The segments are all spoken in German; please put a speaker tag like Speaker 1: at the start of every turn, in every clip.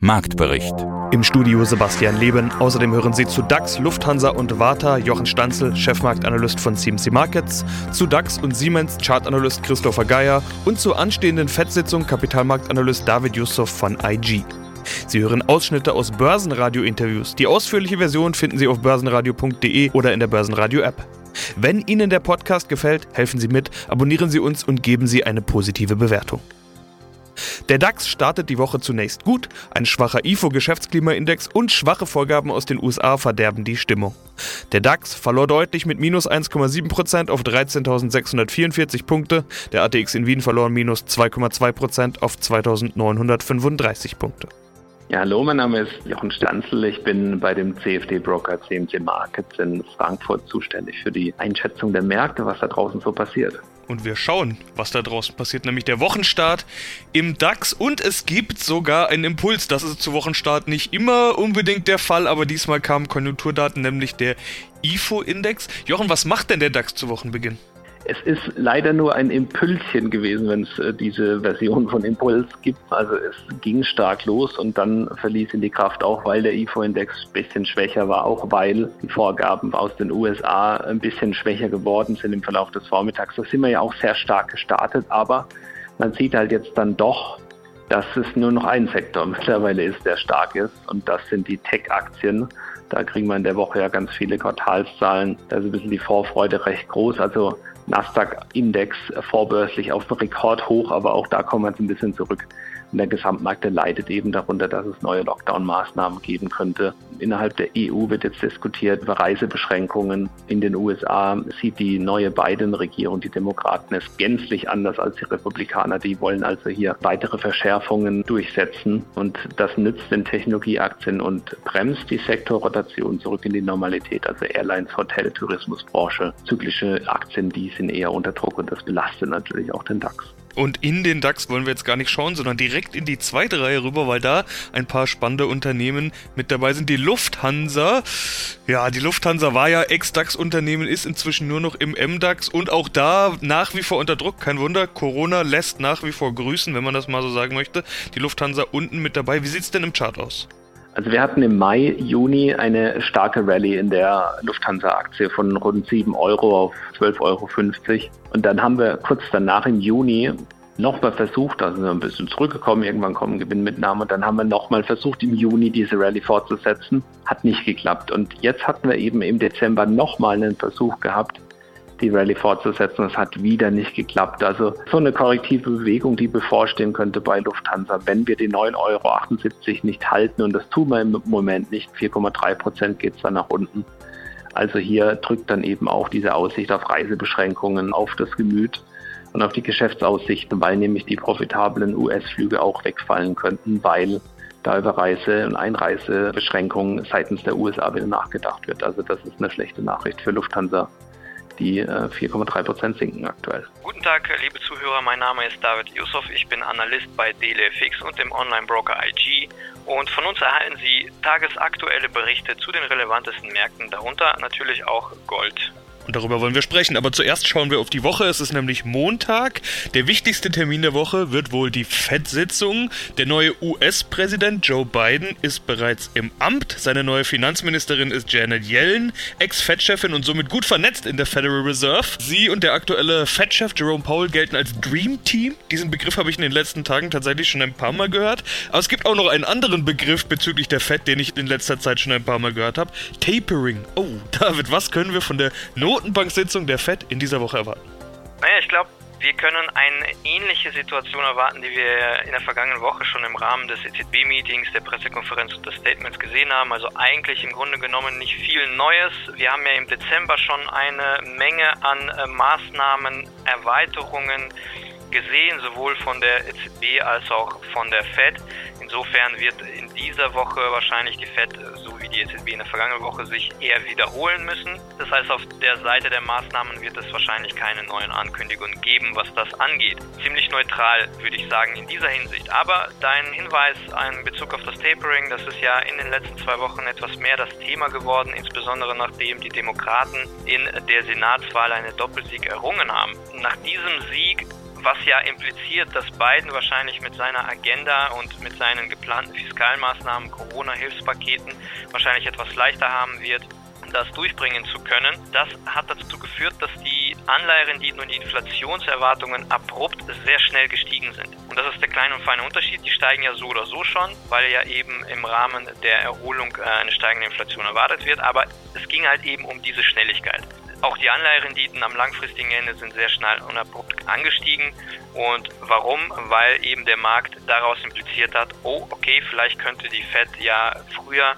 Speaker 1: Marktbericht.
Speaker 2: Im Studio Sebastian Leben. Außerdem hören Sie zu DAX, Lufthansa und Warta Jochen Stanzel, Chefmarktanalyst von CMC Markets, zu DAX und Siemens Chartanalyst Christopher Geier und zur anstehenden FED-Sitzung Kapitalmarktanalyst David Yusuf von IG. Sie hören Ausschnitte aus Börsenradio-Interviews. Die ausführliche Version finden Sie auf börsenradio.de oder in der Börsenradio-App. Wenn Ihnen der Podcast gefällt, helfen Sie mit, abonnieren Sie uns und geben Sie eine positive Bewertung. Der DAX startet die Woche zunächst gut, ein schwacher IFO-Geschäftsklimaindex und schwache Vorgaben aus den USA verderben die Stimmung. Der DAX verlor deutlich mit minus 1,7% auf 13.644 Punkte, der ATX in Wien verlor minus 2,2% auf 2.935 Punkte.
Speaker 3: Ja, hallo, mein Name ist Jochen Stanzel. Ich bin bei dem CFD-Broker CMC Markets in Frankfurt zuständig für die Einschätzung der Märkte, was da draußen so passiert.
Speaker 2: Und wir schauen, was da draußen passiert, nämlich der Wochenstart im DAX. Und es gibt sogar einen Impuls. Das ist zu Wochenstart nicht immer unbedingt der Fall, aber diesmal kamen Konjunkturdaten, nämlich der IFO-Index. Jochen, was macht denn der DAX zu Wochenbeginn?
Speaker 3: Es ist leider nur ein Impulschen gewesen, wenn es äh, diese Version von Impuls gibt. Also es ging stark los und dann verließ ihn die Kraft auch, weil der IFO-Index ein bisschen schwächer war, auch weil die Vorgaben aus den USA ein bisschen schwächer geworden sind im Verlauf des Vormittags. Da sind wir ja auch sehr stark gestartet, aber man sieht halt jetzt dann doch, dass es nur noch ein Sektor mittlerweile ist, der stark ist und das sind die Tech-Aktien. Da kriegen wir in der Woche ja ganz viele Quartalszahlen. Da ist ein bisschen die Vorfreude recht groß. Also Nasdaq-Index vorbörslich auf Rekordhoch, aber auch da kommen wir jetzt ein bisschen zurück. Und der Gesamtmarkt der leidet eben darunter, dass es neue Lockdown-Maßnahmen geben könnte. Innerhalb der EU wird jetzt diskutiert über Reisebeschränkungen. In den USA sieht die neue Biden-Regierung, die Demokraten, es gänzlich anders als die Republikaner. Die wollen also hier weitere Verschärfungen durchsetzen. Und das nützt den Technologieaktien und bremst die Sektorrotation zurück in die Normalität. Also Airlines, Hotel, Tourismusbranche, zyklische Aktien, die sind eher unter Druck und das belastet natürlich auch den DAX.
Speaker 2: Und in den DAX wollen wir jetzt gar nicht schauen, sondern direkt in die zweite Reihe rüber, weil da ein paar spannende Unternehmen mit dabei sind. Die Lufthansa. Ja, die Lufthansa war ja Ex-DAX-Unternehmen, ist inzwischen nur noch im MDAX und auch da nach wie vor unter Druck. Kein Wunder, Corona lässt nach wie vor grüßen, wenn man das mal so sagen möchte. Die Lufthansa unten mit dabei. Wie sieht es denn im Chart aus?
Speaker 3: Also wir hatten im Mai, Juni eine starke Rallye in der Lufthansa-Aktie von rund 7 Euro auf 12,50 Euro. Und dann haben wir kurz danach im Juni nochmal versucht, also sind wir ein bisschen zurückgekommen, irgendwann kommen Gewinnmitnahmen und dann haben wir nochmal versucht, im Juni diese Rallye fortzusetzen. Hat nicht geklappt. Und jetzt hatten wir eben im Dezember nochmal einen Versuch gehabt, die Rallye fortzusetzen. Es hat wieder nicht geklappt. Also so eine korrektive Bewegung, die bevorstehen könnte bei Lufthansa, wenn wir die 9,78 Euro nicht halten und das tun wir im Moment nicht. 4,3 Prozent geht es dann nach unten. Also hier drückt dann eben auch diese Aussicht auf Reisebeschränkungen auf das Gemüt und auf die Geschäftsaussichten, weil nämlich die profitablen US-Flüge auch wegfallen könnten, weil da über Reise- und Einreisebeschränkungen seitens der USA wieder nachgedacht wird. Also das ist eine schlechte Nachricht für Lufthansa die 4,3 äh, Prozent sinken aktuell.
Speaker 4: Guten Tag, liebe Zuhörer. Mein Name ist David Yusuf. Ich bin Analyst bei DLFX und dem Online-Broker IG. Und von uns erhalten Sie tagesaktuelle Berichte zu den relevantesten Märkten, darunter natürlich auch Gold.
Speaker 2: Und darüber wollen wir sprechen. Aber zuerst schauen wir auf die Woche. Es ist nämlich Montag. Der wichtigste Termin der Woche wird wohl die FED-Sitzung. Der neue US-Präsident Joe Biden ist bereits im Amt. Seine neue Finanzministerin ist Janet Yellen, Ex-Fed-Chefin und somit gut vernetzt in der Federal Reserve. Sie und der aktuelle Fed-Chef Jerome Powell gelten als Dream Team. Diesen Begriff habe ich in den letzten Tagen tatsächlich schon ein paar Mal gehört. Aber es gibt auch noch einen anderen Begriff bezüglich der Fed, den ich in letzter Zeit schon ein paar Mal gehört habe. Tapering. Oh, David, was können wir von der Not Notenbank-Sitzung der FED in dieser Woche erwarten?
Speaker 4: Naja, ich glaube, wir können eine ähnliche Situation erwarten, die wir in der vergangenen Woche schon im Rahmen des EZB-Meetings, der Pressekonferenz und des Statements gesehen haben. Also eigentlich im Grunde genommen nicht viel Neues. Wir haben ja im Dezember schon eine Menge an äh, Maßnahmen, Erweiterungen gesehen, sowohl von der EZB als auch von der Fed. Insofern wird in dieser Woche wahrscheinlich die Fed, so wie die EZB in der vergangenen Woche, sich eher wiederholen müssen. Das heißt, auf der Seite der Maßnahmen wird es wahrscheinlich keine neuen Ankündigungen geben, was das angeht. Ziemlich neutral, würde ich sagen, in dieser Hinsicht. Aber dein Hinweis in Bezug auf das Tapering, das ist ja in den letzten zwei Wochen etwas mehr das Thema geworden, insbesondere nachdem die Demokraten in der Senatswahl eine Doppelsieg errungen haben. Nach diesem Sieg was ja impliziert, dass Biden wahrscheinlich mit seiner Agenda und mit seinen geplanten Fiskalmaßnahmen, Corona-Hilfspaketen wahrscheinlich etwas leichter haben wird, das durchbringen zu können. Das hat dazu geführt, dass die Anleiherenditen und die Inflationserwartungen abrupt sehr schnell gestiegen sind. Und das ist der kleine und feine Unterschied. Die steigen ja so oder so schon, weil ja eben im Rahmen der Erholung äh, eine steigende Inflation erwartet wird. Aber es ging halt eben um diese Schnelligkeit. Auch die Anleiherenditen am langfristigen Ende sind sehr schnell und abrupt angestiegen. Und warum? Weil eben der Markt daraus impliziert hat, oh, okay, vielleicht könnte die Fed ja früher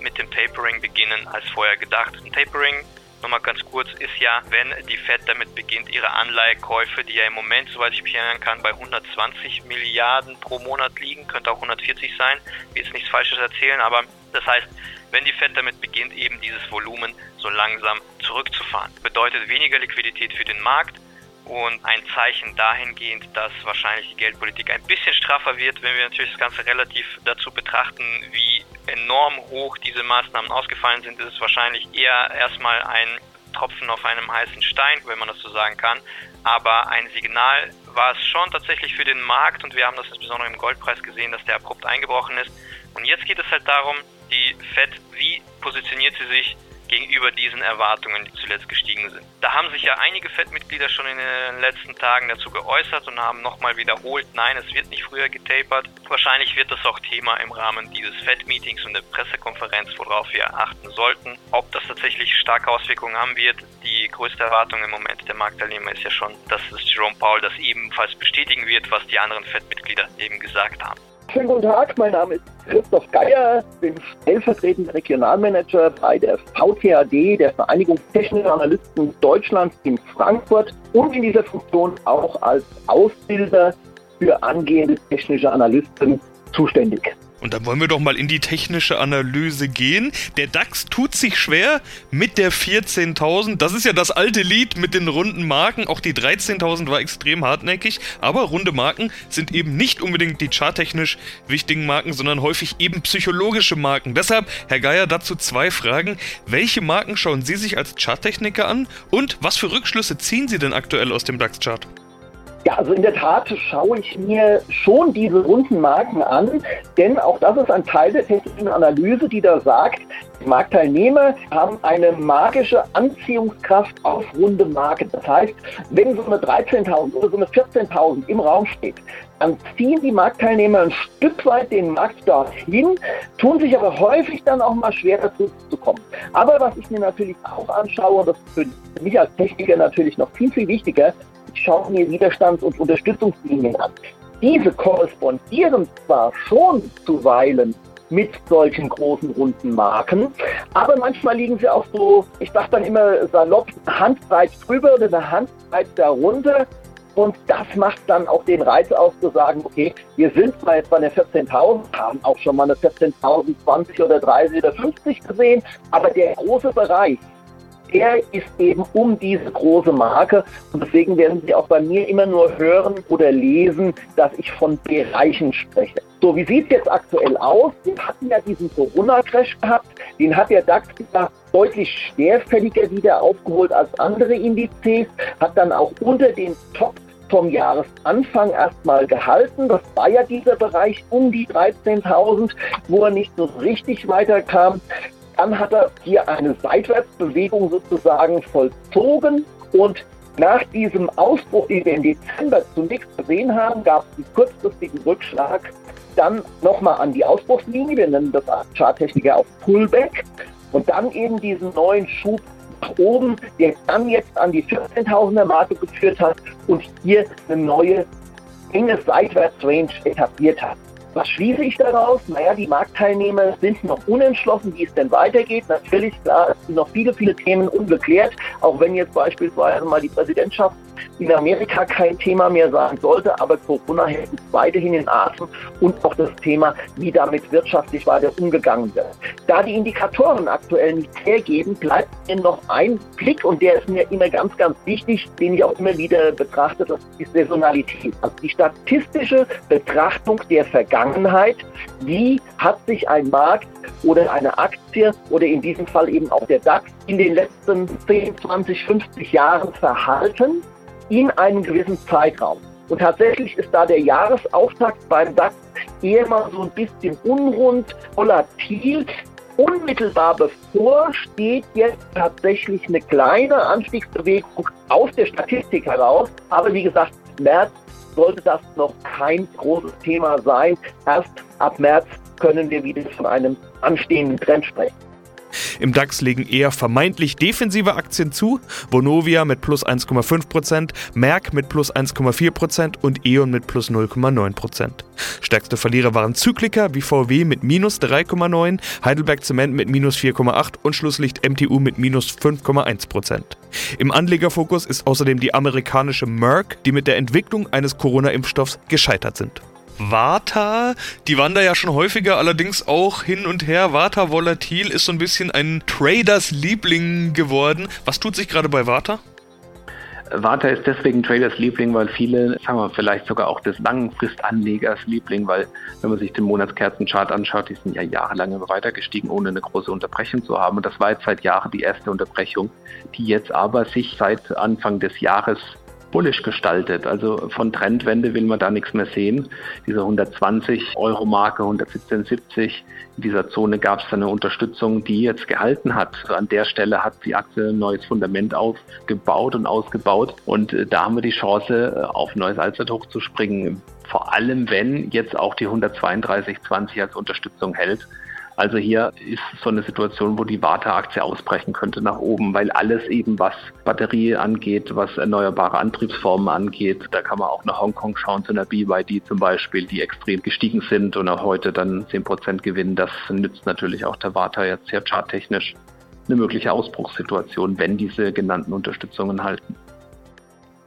Speaker 4: mit dem Tapering beginnen als vorher gedacht. Ein Tapering, nochmal ganz kurz, ist ja, wenn die Fed damit beginnt, ihre Anleihekäufe, die ja im Moment, soweit ich mich erinnern kann, bei 120 Milliarden pro Monat liegen, könnte auch 140 sein, will jetzt nichts Falsches erzählen, aber das heißt, wenn die Fed damit beginnt, eben dieses Volumen so langsam zurückzufahren. Bedeutet weniger Liquidität für den Markt und ein Zeichen dahingehend, dass wahrscheinlich die Geldpolitik ein bisschen straffer wird, wenn wir natürlich das Ganze relativ dazu betrachten, wie enorm hoch diese Maßnahmen ausgefallen sind, ist es wahrscheinlich eher erstmal ein Tropfen auf einem heißen Stein, wenn man das so sagen kann. Aber ein Signal war es schon tatsächlich für den Markt und wir haben das insbesondere im Goldpreis gesehen, dass der abrupt eingebrochen ist. Und jetzt geht es halt darum, die Fed, wie positioniert sie sich gegenüber diesen Erwartungen, die zuletzt gestiegen sind. Da haben sich ja einige FED-Mitglieder schon in den letzten Tagen dazu geäußert und haben nochmal wiederholt, nein, es wird nicht früher getapert. Wahrscheinlich wird das auch Thema im Rahmen dieses FED-Meetings und der Pressekonferenz, worauf wir achten sollten. Ob das tatsächlich starke Auswirkungen haben wird, die größte Erwartung im Moment der Marktteilnehmer ist ja schon, dass es Jerome Powell das ebenfalls bestätigen wird, was die anderen FED-Mitglieder eben gesagt haben.
Speaker 5: Schönen guten Tag, mein Name ist Christoph Geier, bin stellvertretender Regionalmanager bei der VTAD, der Vereinigung Technischer Analysten Deutschlands in Frankfurt und in dieser Funktion auch als Ausbilder für angehende technische Analysten zuständig.
Speaker 2: Und dann wollen wir doch mal in die technische Analyse gehen. Der DAX tut sich schwer mit der 14.000. Das ist ja das alte Lied mit den runden Marken. Auch die 13.000 war extrem hartnäckig. Aber runde Marken sind eben nicht unbedingt die charttechnisch wichtigen Marken, sondern häufig eben psychologische Marken. Deshalb, Herr Geier, dazu zwei Fragen. Welche Marken schauen Sie sich als Charttechniker an? Und was für Rückschlüsse ziehen Sie denn aktuell aus dem DAX-Chart?
Speaker 5: Ja, also in der Tat schaue ich mir schon diese runden Marken an, denn auch das ist ein Teil der technischen Analyse, die da sagt, Marktteilnehmer haben eine magische Anziehungskraft auf runde Marken. Das heißt, wenn so eine 13.000 oder so eine 14.000 im Raum steht, dann ziehen die Marktteilnehmer ein Stück weit den Markt dorthin, tun sich aber häufig dann auch mal schwer dazu zu kommen. Aber was ich mir natürlich auch anschaue, und das ist für mich als Techniker natürlich noch viel, viel wichtiger, ich schaue mir Widerstands- und Unterstützungslinien an. Diese korrespondieren zwar schon zuweilen mit solchen großen runden Marken. Aber manchmal liegen sie auch so, ich sage dann immer salopp, Handbreit drüber oder eine Handbreit darunter. Und das macht dann auch den Reiz aus zu sagen, okay, wir sind zwar jetzt bei der 14.000, haben auch schon mal eine 14.020 oder 30 oder 50 gesehen, aber der große Bereich, der ist eben um diese große Marke. Und deswegen werden Sie auch bei mir immer nur hören oder lesen, dass ich von Bereichen spreche. So, wie sieht es jetzt aktuell aus? Wir hatten ja diesen Corona-Crash gehabt. Den hat der DAX deutlich schwerfälliger wieder aufgeholt als andere Indizes, hat dann auch unter den Top vom Jahresanfang erstmal gehalten. Das war ja dieser Bereich um die 13.000, wo er nicht so richtig weiterkam. Dann hat er hier eine Seitwärtsbewegung sozusagen vollzogen und nach diesem Ausbruch, den wir im Dezember zunächst gesehen haben, gab es einen kurzfristigen Rückschlag dann nochmal an die Ausbruchslinie. Wir nennen das als Charttechniker auch Pullback. Und dann eben diesen neuen Schub nach oben, der dann jetzt an die 14.000er Marke geführt hat und hier eine neue enge Seitwärtsrange etabliert hat. Was schließe ich daraus? Naja, die Marktteilnehmer sind noch unentschlossen, wie es denn weitergeht. Natürlich, klar, es sind noch viele, viele Themen ungeklärt, auch wenn jetzt beispielsweise mal die Präsidentschafts in Amerika kein Thema mehr sein sollte, aber Corona hält uns weiterhin in Atem und auch das Thema, wie damit wirtschaftlich weiter umgegangen wird. Da die Indikatoren aktuell nicht hergeben, bleibt mir noch ein Blick und der ist mir immer ganz, ganz wichtig, den ich auch immer wieder betrachte, das ist Saisonalität. Also die statistische Betrachtung der Vergangenheit, wie hat sich ein Markt oder eine Aktie oder in diesem Fall eben auch der DAX in den letzten 10, 20, 50 Jahren verhalten in einem gewissen Zeitraum. Und tatsächlich ist da der Jahresauftakt beim DAX eher mal so ein bisschen unrund, volatil. Unmittelbar bevor steht jetzt tatsächlich eine kleine Anstiegsbewegung aus der Statistik heraus. Aber wie gesagt, März sollte das noch kein großes Thema sein. Erst ab März können wir wieder von einem anstehenden Trend sprechen.
Speaker 2: Im DAX legen eher vermeintlich defensive Aktien zu. Vonovia mit plus 1,5%, Merck mit plus 1,4% und E.ON mit plus 0,9%. Stärkste Verlierer waren Zykliker wie VW mit minus 3,9, Heidelberg Zement mit minus 4,8 und Schlusslicht MTU mit minus 5,1%. Im Anlegerfokus ist außerdem die amerikanische Merck, die mit der Entwicklung eines Corona-Impfstoffs gescheitert sind. Vata, die waren da ja schon häufiger, allerdings auch hin und her. Vata volatil ist so ein bisschen ein Traders Liebling geworden. Was tut sich gerade bei Vata?
Speaker 3: Vata ist deswegen Traders Liebling, weil viele, sagen wir vielleicht sogar auch des Langfristanlegers Liebling, weil wenn man sich den Monatskerzenchart anschaut, die sind ja jahrelang immer weiter gestiegen, ohne eine große Unterbrechung zu haben. Und das war jetzt seit Jahren die erste Unterbrechung, die jetzt aber sich seit Anfang des Jahres bullisch gestaltet. Also von Trendwende will man da nichts mehr sehen. Diese 120 Euro Marke, 117,70, in dieser Zone gab es eine Unterstützung, die jetzt gehalten hat. An der Stelle hat die Aktie ein neues Fundament aufgebaut und ausgebaut. Und äh, da haben wir die Chance, äh, auf neues Allzeithoch zu springen. Vor allem, wenn jetzt auch die 132,20 als Unterstützung hält. Also hier ist so eine Situation, wo die Warta-Aktie ausbrechen könnte nach oben, weil alles eben, was Batterie angeht, was erneuerbare Antriebsformen angeht, da kann man auch nach Hongkong schauen, zu einer BYD zum Beispiel, die extrem gestiegen sind und auch heute dann 10% gewinnen. Das nützt natürlich auch der Warta jetzt sehr charttechnisch eine mögliche Ausbruchssituation, wenn diese genannten Unterstützungen halten.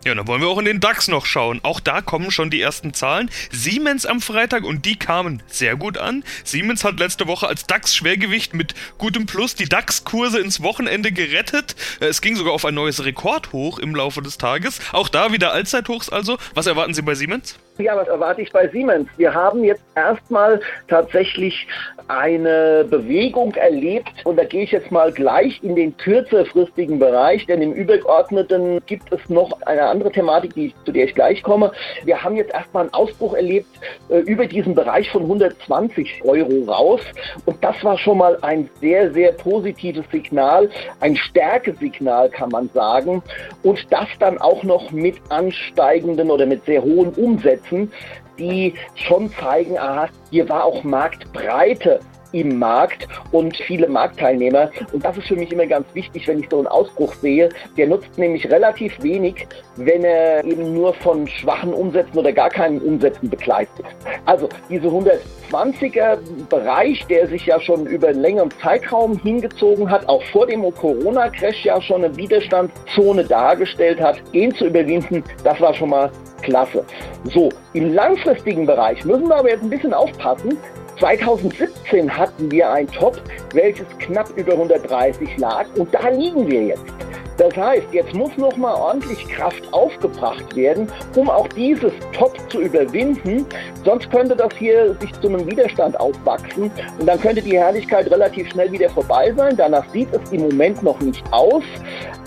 Speaker 2: Ja, dann wollen wir auch in den DAX noch schauen. Auch da kommen schon die ersten Zahlen. Siemens am Freitag und die kamen sehr gut an. Siemens hat letzte Woche als DAX-Schwergewicht mit gutem Plus die DAX-Kurse ins Wochenende gerettet. Äh, es ging sogar auf ein neues Rekordhoch im Laufe des Tages. Auch da wieder Allzeithochs also. Was erwarten Sie bei Siemens?
Speaker 5: Ja, was erwarte ich bei Siemens? Wir haben jetzt erstmal tatsächlich eine Bewegung erlebt und da gehe ich jetzt mal gleich in den kürzerfristigen Bereich, denn im Übergeordneten gibt es noch eine andere Thematik, die, zu der ich gleich komme. Wir haben jetzt erstmal einen Ausbruch erlebt äh, über diesen Bereich von 120 Euro raus und das war schon mal ein sehr, sehr positives Signal, ein Stärkesignal kann man sagen und das dann auch noch mit ansteigenden oder mit sehr hohen Umsätzen setzen, die schon zeigen, aha, hier war auch Marktbreite im Markt und viele Marktteilnehmer. Und das ist für mich immer ganz wichtig, wenn ich so einen Ausbruch sehe. Der nutzt nämlich relativ wenig, wenn er eben nur von schwachen Umsätzen oder gar keinen Umsätzen begleitet ist. Also diese 120er Bereich, der sich ja schon über einen längeren Zeitraum hingezogen hat, auch vor dem Corona-Crash ja schon eine Widerstandszone dargestellt hat, den zu überwinden, das war schon mal klasse. So, im langfristigen Bereich müssen wir aber jetzt ein bisschen aufpassen. 2017 hatten wir ein Top, welches knapp über 130 lag und da liegen wir jetzt. Das heißt, jetzt muss noch mal ordentlich Kraft aufgebracht werden, um auch dieses Top zu überwinden. Sonst könnte das hier sich zu einem Widerstand aufwachsen und dann könnte die Herrlichkeit relativ schnell wieder vorbei sein. Danach sieht es im Moment noch nicht aus.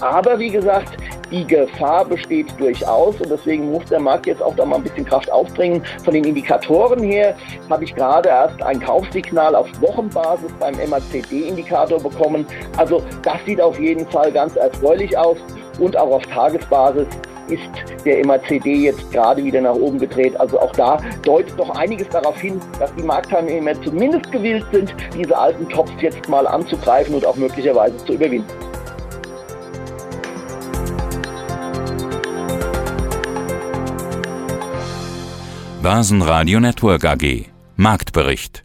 Speaker 5: Aber wie gesagt, die Gefahr besteht durchaus und deswegen muss der Markt jetzt auch da mal ein bisschen Kraft aufbringen. Von den Indikatoren her habe ich gerade erst ein Kaufsignal auf Wochenbasis beim MACD-Indikator bekommen. Also das sieht auf jeden Fall ganz erfreulich aus und auch auf Tagesbasis ist der MACD jetzt gerade wieder nach oben gedreht. Also auch da deutet doch einiges darauf hin, dass die Marktteilnehmer zumindest gewillt sind, diese alten Tops jetzt mal anzugreifen und auch möglicherweise zu überwinden.
Speaker 1: Börsenradio Network AG Marktbericht